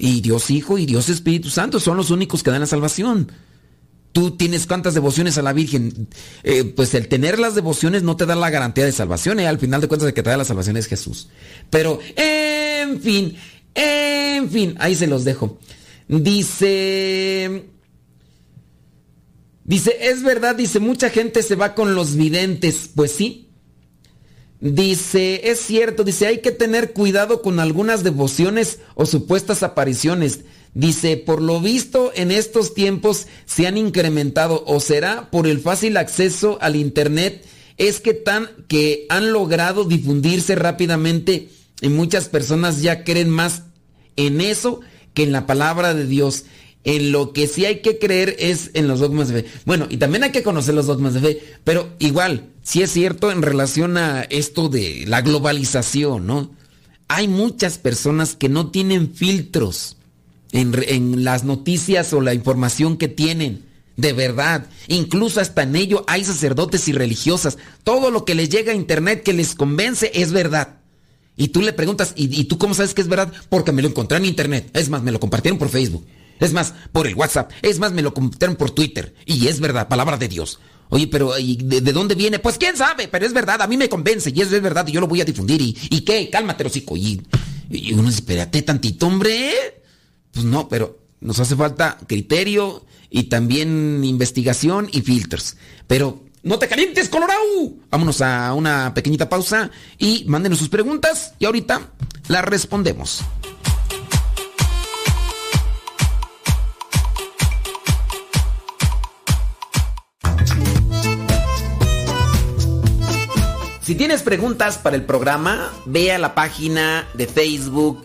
y Dios Hijo y Dios Espíritu Santo son los únicos que dan la salvación. Tú tienes cuántas devociones a la Virgen. Eh, pues el tener las devociones no te da la garantía de salvación. Eh, al final de cuentas el que te da la salvación es Jesús. Pero, en fin, en fin, ahí se los dejo. Dice... Dice, es verdad, dice, mucha gente se va con los videntes. Pues sí. Dice, es cierto, dice, hay que tener cuidado con algunas devociones o supuestas apariciones. Dice, por lo visto en estos tiempos se han incrementado o será por el fácil acceso al Internet, es que tan que han logrado difundirse rápidamente y muchas personas ya creen más en eso que en la palabra de Dios. En lo que sí hay que creer es en los dogmas de fe. Bueno, y también hay que conocer los dogmas de fe, pero igual, sí es cierto en relación a esto de la globalización, ¿no? Hay muchas personas que no tienen filtros en, en las noticias o la información que tienen. De verdad, incluso hasta en ello hay sacerdotes y religiosas. Todo lo que les llega a internet que les convence es verdad. Y tú le preguntas, ¿y, ¿y, tú cómo sabes que es verdad? Porque me lo encontré en internet. Es más, me lo compartieron por Facebook. Es más, por el WhatsApp. Es más, me lo compartieron por Twitter. Y es verdad, palabra de Dios. Oye, pero ¿y de, de, dónde viene? Pues quién sabe, pero es verdad, a mí me convence y es verdad y yo lo voy a difundir. ¿Y, y qué? Cálmate, hocico. Y, y uno dice, espérate tantito, hombre. Pues no, pero nos hace falta criterio y también investigación y filtros. Pero no te calientes, Colorado. Vámonos a una pequeñita pausa y mándenos sus preguntas y ahorita las respondemos. Si tienes preguntas para el programa, ve a la página de Facebook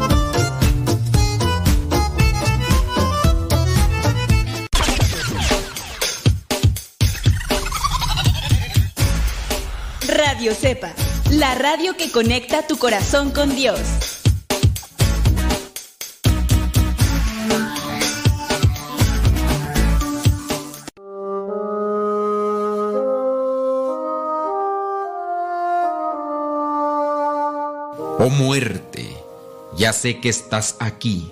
Radio la radio que conecta tu corazón con Dios. Oh muerte, ya sé que estás aquí,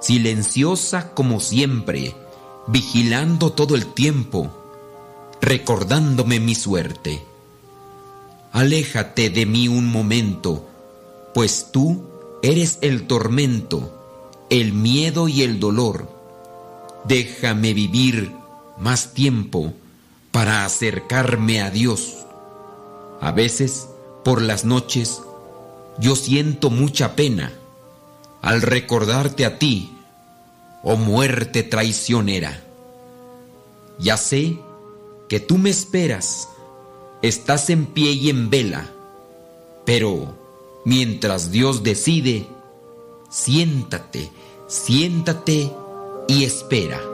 silenciosa como siempre, vigilando todo el tiempo, recordándome mi suerte aléjate de mí un momento, pues tú eres el tormento, el miedo y el dolor. Déjame vivir más tiempo para acercarme a Dios. A veces, por las noches, yo siento mucha pena al recordarte a ti, oh muerte traicionera. Ya sé que tú me esperas estás en pie y en vela, pero mientras Dios decide, siéntate, siéntate y espera.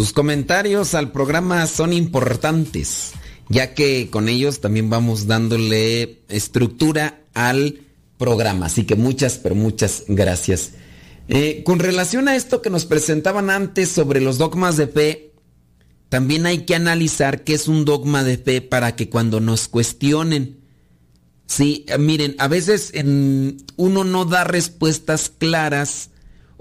Sus comentarios al programa son importantes, ya que con ellos también vamos dándole estructura al programa. Así que muchas, pero muchas gracias. Eh, con relación a esto que nos presentaban antes sobre los dogmas de fe, también hay que analizar qué es un dogma de fe para que cuando nos cuestionen, sí, miren, a veces uno no da respuestas claras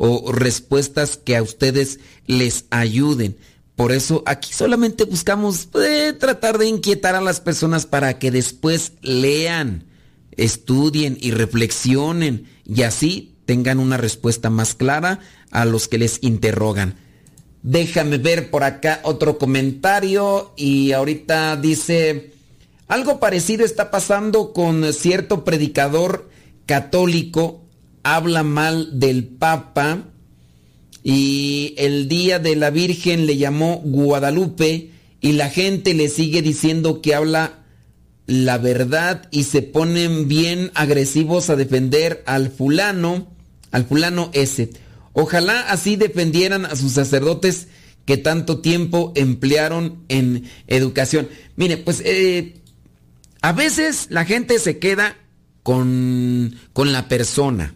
o respuestas que a ustedes les ayuden. Por eso aquí solamente buscamos eh, tratar de inquietar a las personas para que después lean, estudien y reflexionen y así tengan una respuesta más clara a los que les interrogan. Déjame ver por acá otro comentario y ahorita dice, algo parecido está pasando con cierto predicador católico habla mal del Papa y el Día de la Virgen le llamó Guadalupe y la gente le sigue diciendo que habla la verdad y se ponen bien agresivos a defender al fulano, al fulano ese. Ojalá así defendieran a sus sacerdotes que tanto tiempo emplearon en educación. Mire, pues eh, a veces la gente se queda con, con la persona.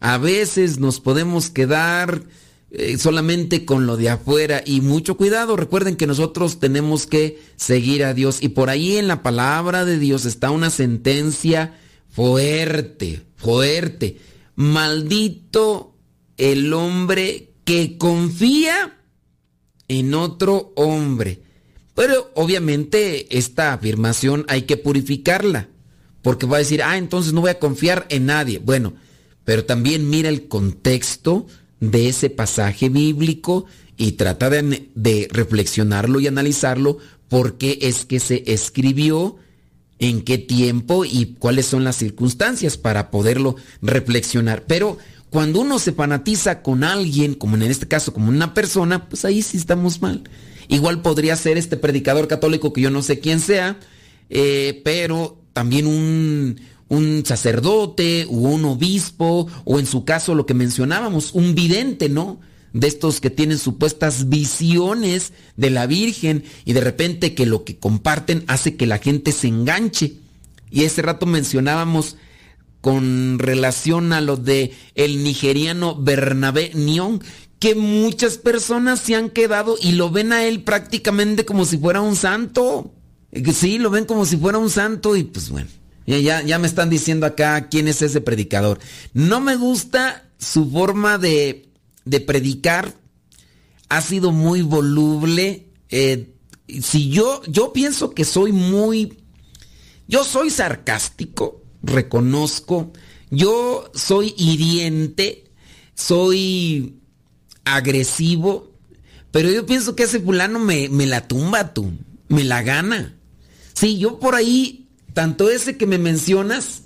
A veces nos podemos quedar eh, solamente con lo de afuera y mucho cuidado. Recuerden que nosotros tenemos que seguir a Dios y por ahí en la palabra de Dios está una sentencia fuerte, fuerte. Maldito el hombre que confía en otro hombre. Pero obviamente esta afirmación hay que purificarla, porque va a decir, ah, entonces no voy a confiar en nadie. Bueno, pero también mira el contexto de ese pasaje bíblico y trata de, reflexionarlo y analizarlo, por qué es que se escribió, en qué tiempo y cuáles son las circunstancias para poderlo reflexionar. Pero cuando uno se fanatiza con alguien, como en este caso, como una persona, pues ahí sí estamos mal. Igual podría ser este predicador católico que yo no sé quién sea, eh, pero también un, un sacerdote o un obispo, o en su caso lo que mencionábamos, un vidente, ¿no? De estos que tienen supuestas visiones de la Virgen y de repente que lo que comparten hace que la gente se enganche. Y ese rato mencionábamos con relación a lo de el nigeriano Bernabé Nión, que muchas personas se han quedado y lo ven a él prácticamente como si fuera un santo. Sí, lo ven como si fuera un santo y pues bueno, ya, ya me están diciendo acá quién es ese predicador. No me gusta su forma de, de predicar. Ha sido muy voluble. Eh, si yo, yo pienso que soy muy... Yo soy sarcástico, reconozco. Yo soy hiriente, soy agresivo, pero yo pienso que ese fulano me, me la tumba tú, me la gana. Sí, yo por ahí, tanto ese que me mencionas,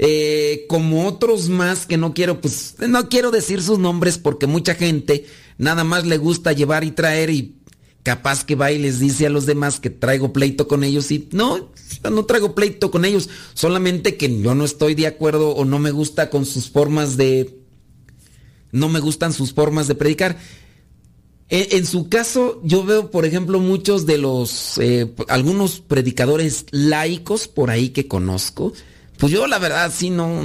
eh, como otros más que no quiero, pues no quiero decir sus nombres porque mucha gente nada más le gusta llevar y traer y capaz que va y les dice a los demás que traigo pleito con ellos y no, no traigo pleito con ellos, solamente que yo no estoy de acuerdo o no me gusta con sus formas de, no me gustan sus formas de predicar. En, su caso, yo veo, por ejemplo, muchos de los, eh, algunos predicadores laicos por ahí que conozco, pues yo la verdad sí no,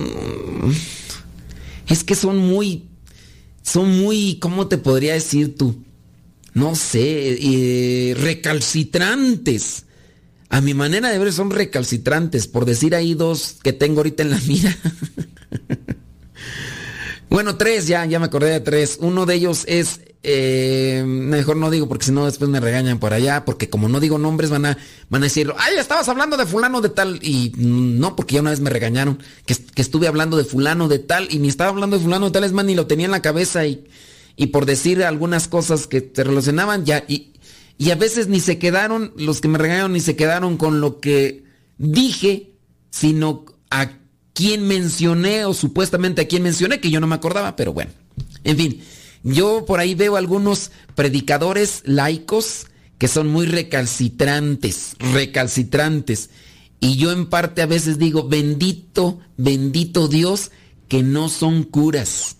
es que son muy, son muy, ¿cómo te podría decir tú? No sé, eh, recalcitrantes. A mi manera de ver son recalcitrantes, por decir ahí dos que tengo ahorita en la mira. Bueno, tres, ya, ya me acordé de tres. Uno de ellos es, eh, mejor no digo porque si no después me regañan por allá, porque como no digo nombres van a, van a decir, ay, estabas hablando de fulano de tal, y no, porque ya una vez me regañaron, que, estuve hablando de fulano de tal, y ni estaba hablando de fulano de tal, es más, ni lo tenía en la cabeza, y, y por decir algunas cosas que se relacionaban ya, y, y a veces ni se quedaron, los que me regañaron ni se quedaron con lo que dije, sino a quién mencioné o supuestamente a quién mencioné, que yo no me acordaba, pero bueno. En fin, yo por ahí veo algunos predicadores laicos que son muy recalcitrantes, recalcitrantes. Y yo en parte a veces digo, bendito, bendito Dios, que no son curas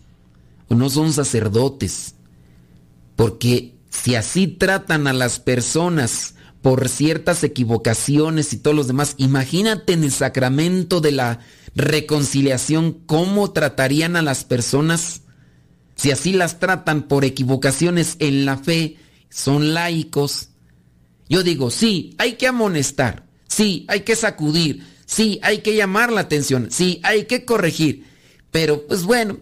o no son sacerdotes. Porque si así tratan a las personas por ciertas equivocaciones y todos los demás, imagínate en el sacramento de la reconciliación, cómo tratarían a las personas si así las tratan por equivocaciones en la fe, son laicos. Yo digo, sí, hay que amonestar, sí, hay que sacudir, sí, hay que llamar la atención, sí, hay que corregir. Pero pues bueno,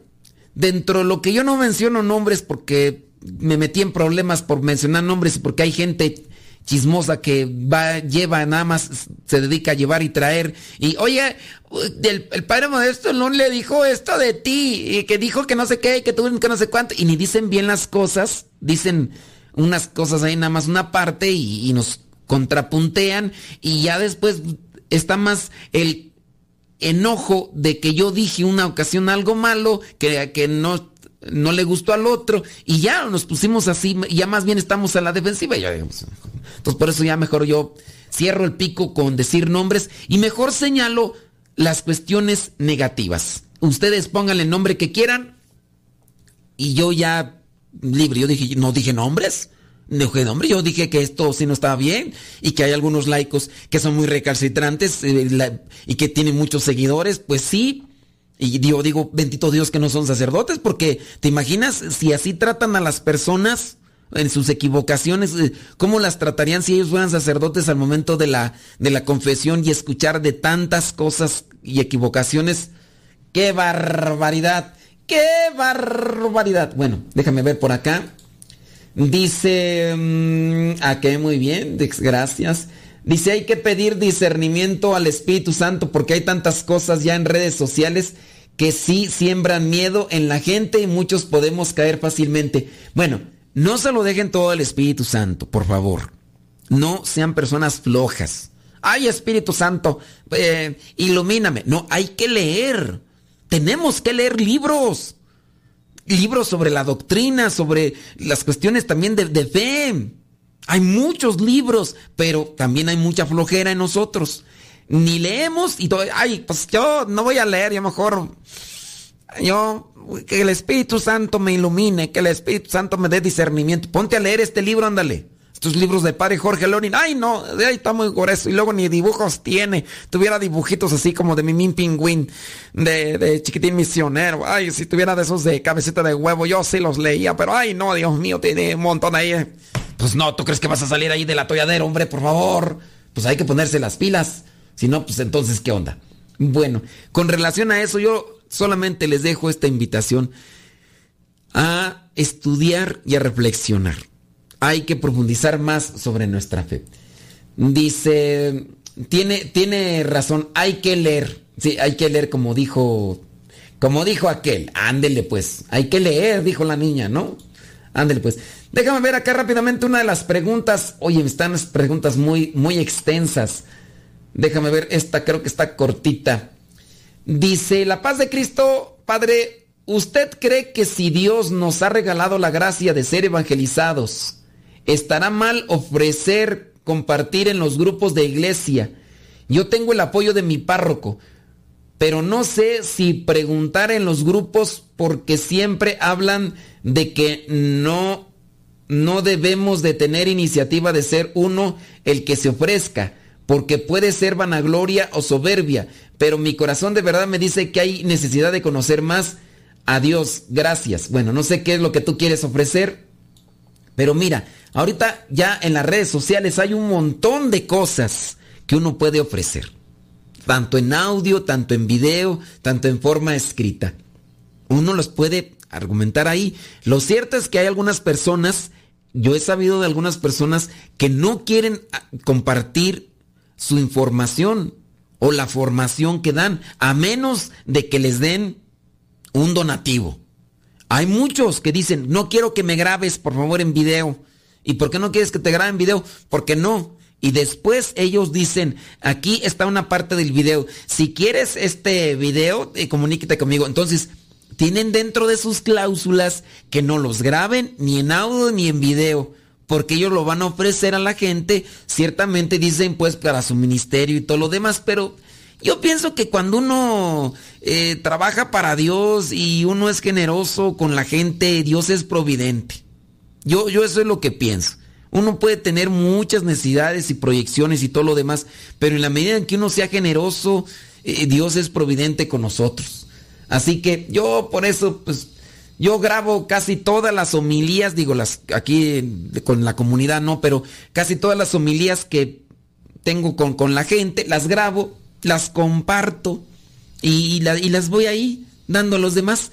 dentro de lo que yo no menciono nombres porque me metí en problemas por mencionar nombres y porque hay gente chismosa que va, lleva nada más, se dedica a llevar y traer. Y oye, el, padre modesto no le dijo esto de ti, y que dijo que no sé qué, que tú que no sé cuánto, y ni dicen bien las cosas, dicen unas cosas ahí nada más una parte y, nos contrapuntean, y ya después está más el enojo de que yo dije una ocasión algo malo, que, que no, no le gustó al otro, y ya nos pusimos así, ya más bien estamos a la defensiva. Ya, entonces por eso ya mejor yo cierro el pico con decir nombres y mejor señalo las cuestiones negativas. Ustedes pónganle el nombre que quieran y yo ya libre. Yo dije, no dije nombres. No dije nombre, yo dije que esto sí no estaba bien y que hay algunos laicos que son muy recalcitrantes eh, y que tienen muchos seguidores. Pues sí, y yo digo, bendito Dios que no son sacerdotes, porque te imaginas si así tratan a las personas en sus equivocaciones, eh, ¿cómo las tratarían si ellos fueran sacerdotes al momento de la, de la confesión y escuchar de tantas cosas y equivocaciones? ¡Qué barbaridad! ¡Qué barbaridad! Bueno, déjame ver por acá. Dice, mm, a qué muy bien, gracias. Dice, hay que pedir discernimiento al Espíritu Santo porque hay tantas cosas ya en redes sociales que sí siembran miedo en la gente y muchos podemos caer fácilmente. Bueno, no se lo dejen todo al Espíritu Santo, por favor. No sean personas flojas. Ay, Espíritu Santo, eh, ilumíname. No, hay que leer. Tenemos que leer libros. Libros sobre la doctrina, sobre las cuestiones también de, fe. Hay muchos libros, pero también hay mucha flojera en nosotros. Ni leemos y todo. Ay, pues yo no voy a leer, yo mejor. Yo, que el Espíritu Santo me ilumine, que el Espíritu Santo me dé discernimiento. Ponte a leer este libro, ándale estos libros de padre Jorge Lorin, ay no, ahí está muy grueso. Y luego ni dibujos tiene. Tuviera dibujitos así como de Mimín Pingüín, de, de chiquitín misionero. Ay, si tuviera de esos de cabecita de huevo, yo sí los leía, pero ay no, Dios mío, tiene un montón ahí. Pues no, ¿tú crees que vas a salir ahí del atolladero, hombre, por favor? Pues hay que ponerse las pilas. Si no, pues entonces, ¿qué onda? Bueno, con relación a eso, yo solamente les dejo esta invitación a estudiar y a reflexionar hay que profundizar más sobre nuestra fe. Dice, tiene, tiene razón, hay que leer. Sí, hay que leer como dijo, como dijo aquel. Ándele pues, hay que leer, dijo la niña, ¿no? Ándele pues. Déjame ver acá rápidamente una de las preguntas. Oye, están preguntas muy, muy extensas. Déjame ver, esta creo que está cortita. Dice, la paz de Cristo, Padre, ¿usted cree que si Dios nos ha regalado la gracia de ser evangelizados, estará mal ofrecer, compartir en los grupos de iglesia. Yo tengo el apoyo de mi párroco, pero no sé si preguntar en los grupos porque siempre hablan de que no no debemos de tener iniciativa de ser uno el que se ofrezca, porque puede ser vanagloria o soberbia, pero mi corazón de verdad me dice que hay necesidad de conocer más a Dios. Gracias. Bueno, no sé qué es lo que tú quieres ofrecer, pero mira, Ahorita ya en las redes sociales hay un montón de cosas que uno puede ofrecer. Tanto en audio, tanto en video, tanto en forma escrita. Uno los puede argumentar ahí. Lo cierto es que hay algunas personas, yo he sabido de algunas personas que no quieren ah, compartir su información o la formación que dan, a menos de que les den un donativo. Hay muchos que dicen, no quiero que me grabes, por favor, en video. ¿Y por qué no quieres que te graben video? Porque no. Y después ellos dicen, aquí está una parte del video. Si quieres este video, eh, comuníquete conmigo. Entonces, tienen dentro de sus cláusulas que no los graben ni en audio ni en video. Porque ellos lo van a ofrecer a la gente. Ciertamente dicen pues para su ministerio y todo lo demás. Pero yo pienso que cuando uno eh, trabaja para Dios y uno es generoso con la gente, Dios es providente. Yo, yo eso es lo que pienso. Uno puede tener muchas necesidades y proyecciones y todo lo demás, pero en la medida en que uno sea generoso, eh, Dios es providente con nosotros. Así que yo por eso, pues, yo grabo casi todas las homilías, digo, las aquí con la comunidad no, pero casi todas las homilías que tengo con, con la gente, las grabo, las comparto y, y las voy ahí dando a los demás.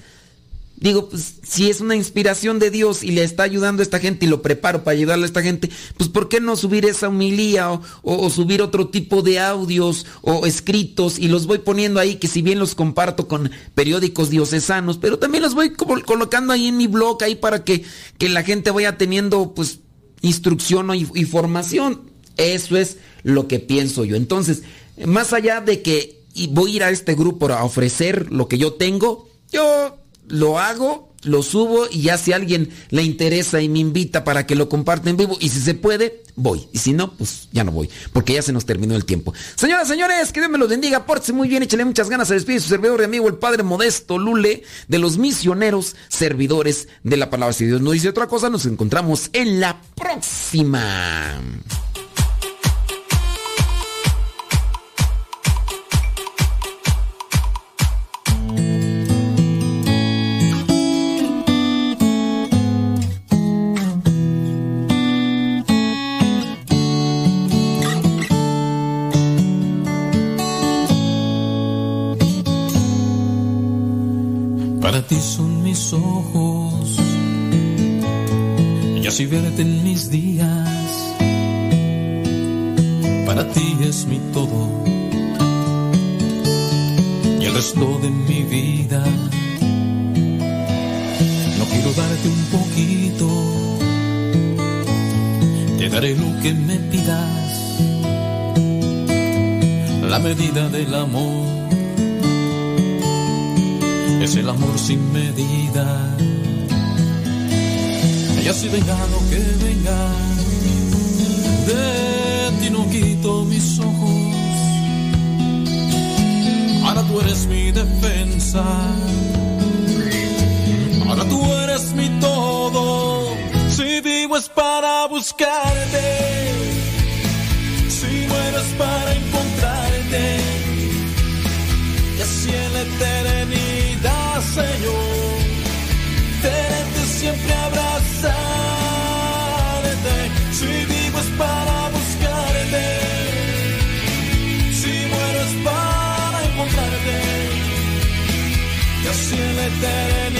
Digo, pues si es una inspiración de Dios y le está ayudando a esta gente y lo preparo para ayudarle a esta gente, pues ¿por qué no subir esa humilía o, subir otro tipo de audios o escritos y los voy poniendo ahí que si bien los comparto con periódicos diocesanos, pero también los voy colocando ahí en mi blog ahí para que, que la gente vaya teniendo pues instrucción y formación. Eso es lo que pienso yo. Entonces, más allá de que y voy a ir a este grupo a ofrecer lo que yo tengo, yo lo hago, lo subo y ya si alguien le interesa y me invita para que lo comparte en vivo y si se puede, voy. Y si no, pues ya no voy, porque ya se nos terminó el tiempo. Señoras, señores, que Dios me los bendiga, pórtese muy bien, échale muchas ganas, a despedir su servidor y amigo, el Padre Modesto Lule, de los misioneros servidores de la palabra. Si Dios no dice otra cosa, nos encontramos en la próxima. Ti son mis ojos. Y así verte en mis días. Para ti es mi todo. Y el resto de mi vida. No quiero darte un poquito, te daré lo que me pidas, la medida del amor es el amor sin medida. Y así venga lo que venga, de ti no quito mis ojos. Ahora tú eres mi defensa, ahora tú eres mi todo. Si vivo es para buscarte, that